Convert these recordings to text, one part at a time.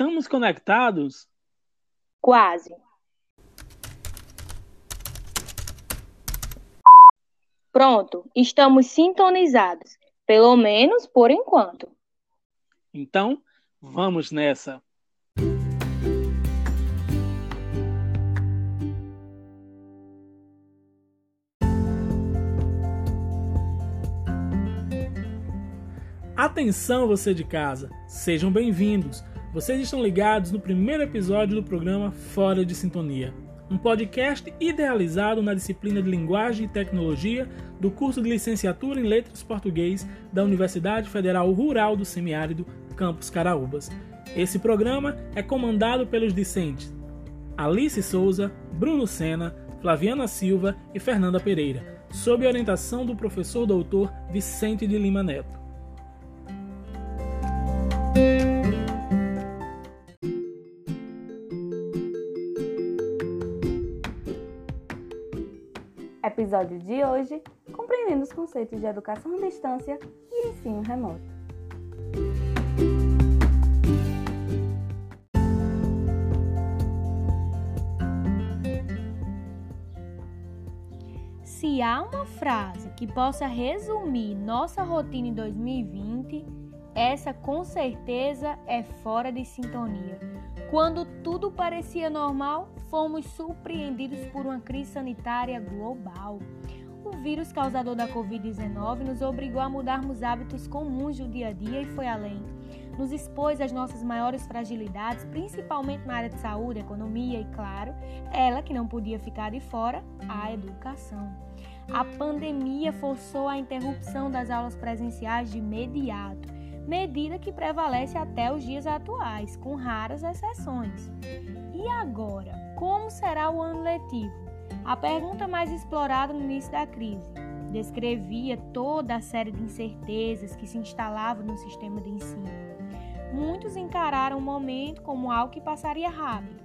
Estamos conectados? Quase. Pronto, estamos sintonizados, pelo menos por enquanto. Então, vamos nessa. Atenção você de casa, sejam bem-vindos. Vocês estão ligados no primeiro episódio do programa Fora de Sintonia, um podcast idealizado na disciplina de Linguagem e Tecnologia do curso de Licenciatura em Letras Português da Universidade Federal Rural do Semiárido, Campus Caraúbas. Esse programa é comandado pelos discentes Alice Souza, Bruno Sena, Flaviana Silva e Fernanda Pereira, sob orientação do professor doutor Vicente de Lima Neto. Episódio de hoje: compreendendo os conceitos de educação à distância e ensino remoto. Se há uma frase que possa resumir nossa rotina em 2020, essa com certeza é fora de sintonia. Quando tudo parecia normal, fomos surpreendidos por uma crise sanitária global. O vírus causador da Covid-19 nos obrigou a mudarmos hábitos comuns do dia a dia e foi além. Nos expôs às nossas maiores fragilidades, principalmente na área de saúde, economia e, claro, ela que não podia ficar de fora, a educação. A pandemia forçou a interrupção das aulas presenciais de imediato medida que prevalece até os dias atuais, com raras exceções. E agora, como será o ano letivo? A pergunta mais explorada no início da crise descrevia toda a série de incertezas que se instalavam no sistema de ensino. Muitos encararam o momento como algo que passaria rápido,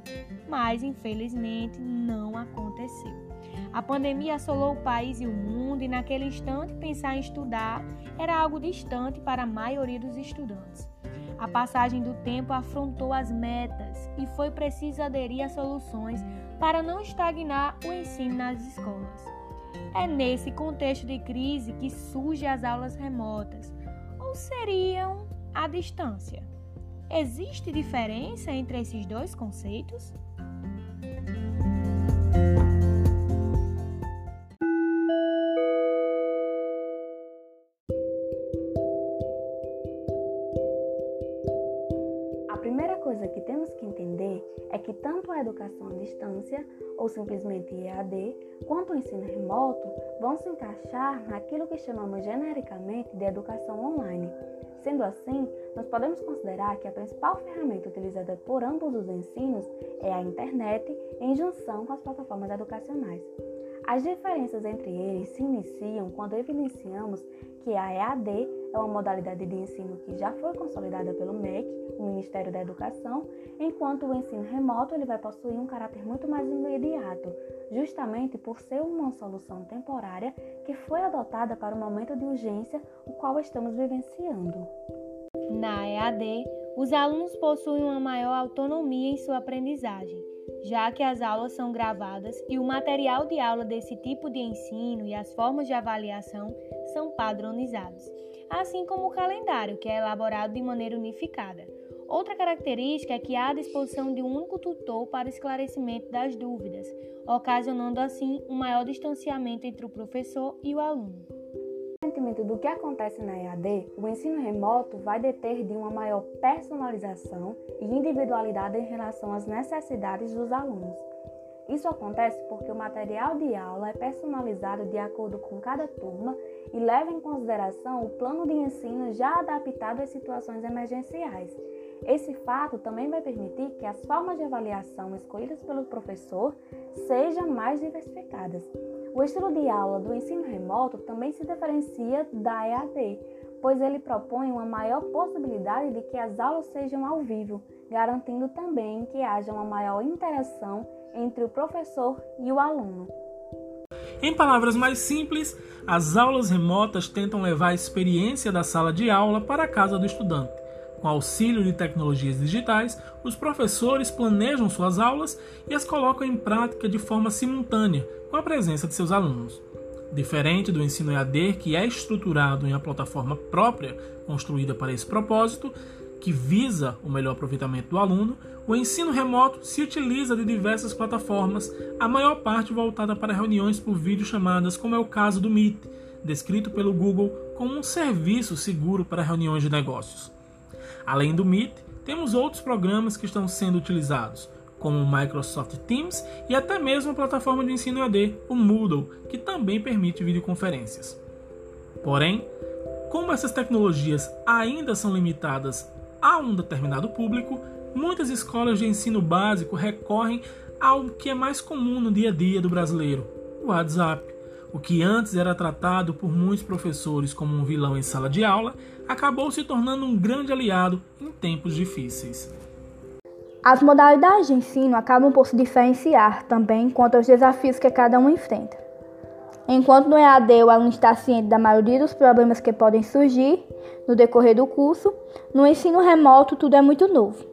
mas infelizmente não aconteceu. A pandemia assolou o país e o mundo, e naquele instante pensar em estudar era algo distante para a maioria dos estudantes. A passagem do tempo afrontou as metas e foi preciso aderir a soluções para não estagnar o ensino nas escolas. É nesse contexto de crise que surgem as aulas remotas, ou seriam à distância. Existe diferença entre esses dois conceitos? Coisa que temos que entender é que tanto a educação à distância, ou simplesmente EAD, quanto o ensino remoto vão se encaixar naquilo que chamamos genericamente de educação online. Sendo assim, nós podemos considerar que a principal ferramenta utilizada por ambos os ensinos é a internet em junção com as plataformas educacionais. As diferenças entre eles se iniciam quando evidenciamos que a EAD é uma modalidade de ensino que já foi consolidada pelo MEC, o Ministério da Educação, enquanto o ensino remoto ele vai possuir um caráter muito mais imediato, justamente por ser uma solução temporária que foi adotada para o momento de urgência o qual estamos vivenciando. Na EAD, os alunos possuem uma maior autonomia em sua aprendizagem já que as aulas são gravadas e o material de aula desse tipo de ensino e as formas de avaliação são padronizados, assim como o calendário, que é elaborado de maneira unificada. Outra característica é que há a disposição de um único tutor para esclarecimento das dúvidas, ocasionando assim um maior distanciamento entre o professor e o aluno Independentemente do que acontece na EAD, o ensino remoto vai deter de uma maior personalização e individualidade em relação às necessidades dos alunos. Isso acontece porque o material de aula é personalizado de acordo com cada turma e leva em consideração o plano de ensino já adaptado às situações emergenciais. Esse fato também vai permitir que as formas de avaliação escolhidas pelo professor sejam mais diversificadas. O estilo de aula do ensino remoto também se diferencia da EAD, pois ele propõe uma maior possibilidade de que as aulas sejam ao vivo, garantindo também que haja uma maior interação entre o professor e o aluno. Em palavras mais simples, as aulas remotas tentam levar a experiência da sala de aula para a casa do estudante, Com auxílio de tecnologias digitais, os professores planejam suas aulas e as colocam em prática de forma simultânea, com a presença de seus alunos. Diferente do ensino EAD, que é estruturado em uma plataforma própria construída para esse propósito, que visa o melhor aproveitamento do aluno, o ensino remoto se utiliza de diversas plataformas, a maior parte voltada para reuniões por videochamadas, como é o caso do Meet, descrito pelo Google como um serviço seguro para reuniões de negócios. Além do Meet, temos outros programas que estão sendo utilizados, como o Microsoft Teams e até mesmo a plataforma de ensino EAD, o Moodle, que também permite videoconferências. Porém, como essas tecnologias ainda são limitadas a um determinado público, muitas escolas de ensino básico recorrem ao que é mais comum no dia a dia do brasileiro, o WhatsApp. O que antes era tratado por muitos professores como um vilão em sala de aula, acabou se tornando um grande aliado em tempos difíceis. As modalidades de ensino acabam por se diferenciar também quanto aos desafios que cada um enfrenta. Enquanto no EAD o aluno está ciente da maioria dos problemas que podem surgir no decorrer do curso, no ensino remoto tudo é muito novo.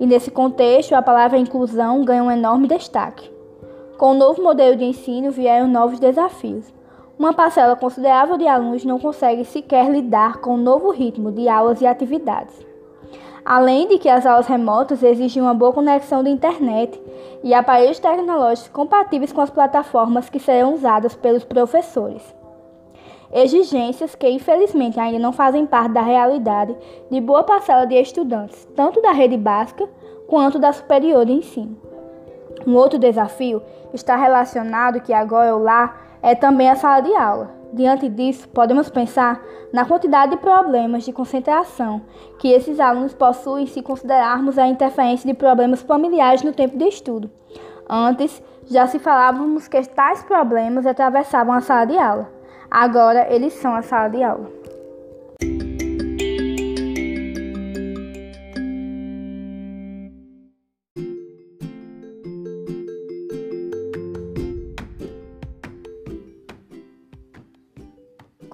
E nesse contexto, a palavra inclusão ganha um enorme destaque. Com o novo modelo de ensino vieram novos desafios. Uma parcela considerável de alunos não consegue sequer lidar com o novo ritmo de aulas e atividades. Além de que as aulas remotas exigem uma boa conexão de internet e aparelhos tecnológicos compatíveis com as plataformas que serão usadas pelos professores. Exigências que, infelizmente, ainda não fazem parte da realidade de boa parcela de estudantes, tanto da rede básica quanto da superior de ensino. Um outro desafio está relacionado que agora o lá é também a sala de aula. Diante disso, podemos pensar na quantidade de problemas de concentração que esses alunos possuem se considerarmos a interferência de problemas familiares no tempo de estudo. Antes, já se falávamos que tais problemas atravessavam a sala de aula. Agora, eles são a sala de aula.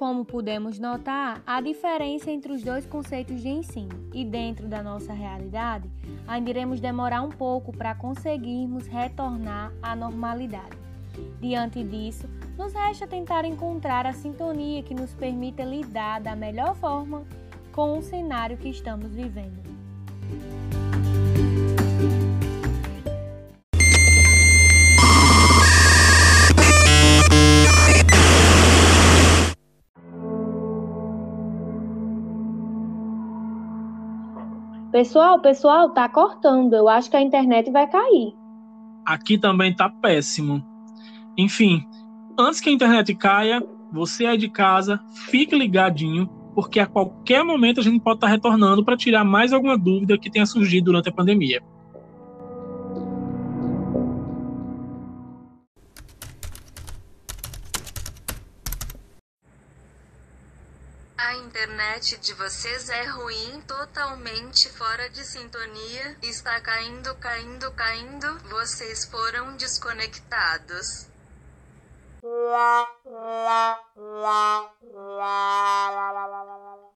Como pudemos notar, há diferença entre os dois conceitos de ensino, e dentro da nossa realidade, ainda iremos demorar um pouco para conseguirmos retornar à normalidade. Diante disso, nos resta tentar encontrar a sintonia que nos permita lidar da melhor forma com o cenário que estamos vivendo. Pessoal, pessoal, tá cortando. Eu acho que a internet vai cair. Aqui também tá péssimo. Enfim, antes que a internet caia, você aí de casa, fique ligadinho, porque a qualquer momento a gente pode estar retornando para tirar mais alguma dúvida que tenha surgido durante a pandemia. A internet de vocês é ruim, totalmente fora de sintonia. Está caindo, caindo, caindo. Vocês foram desconectados.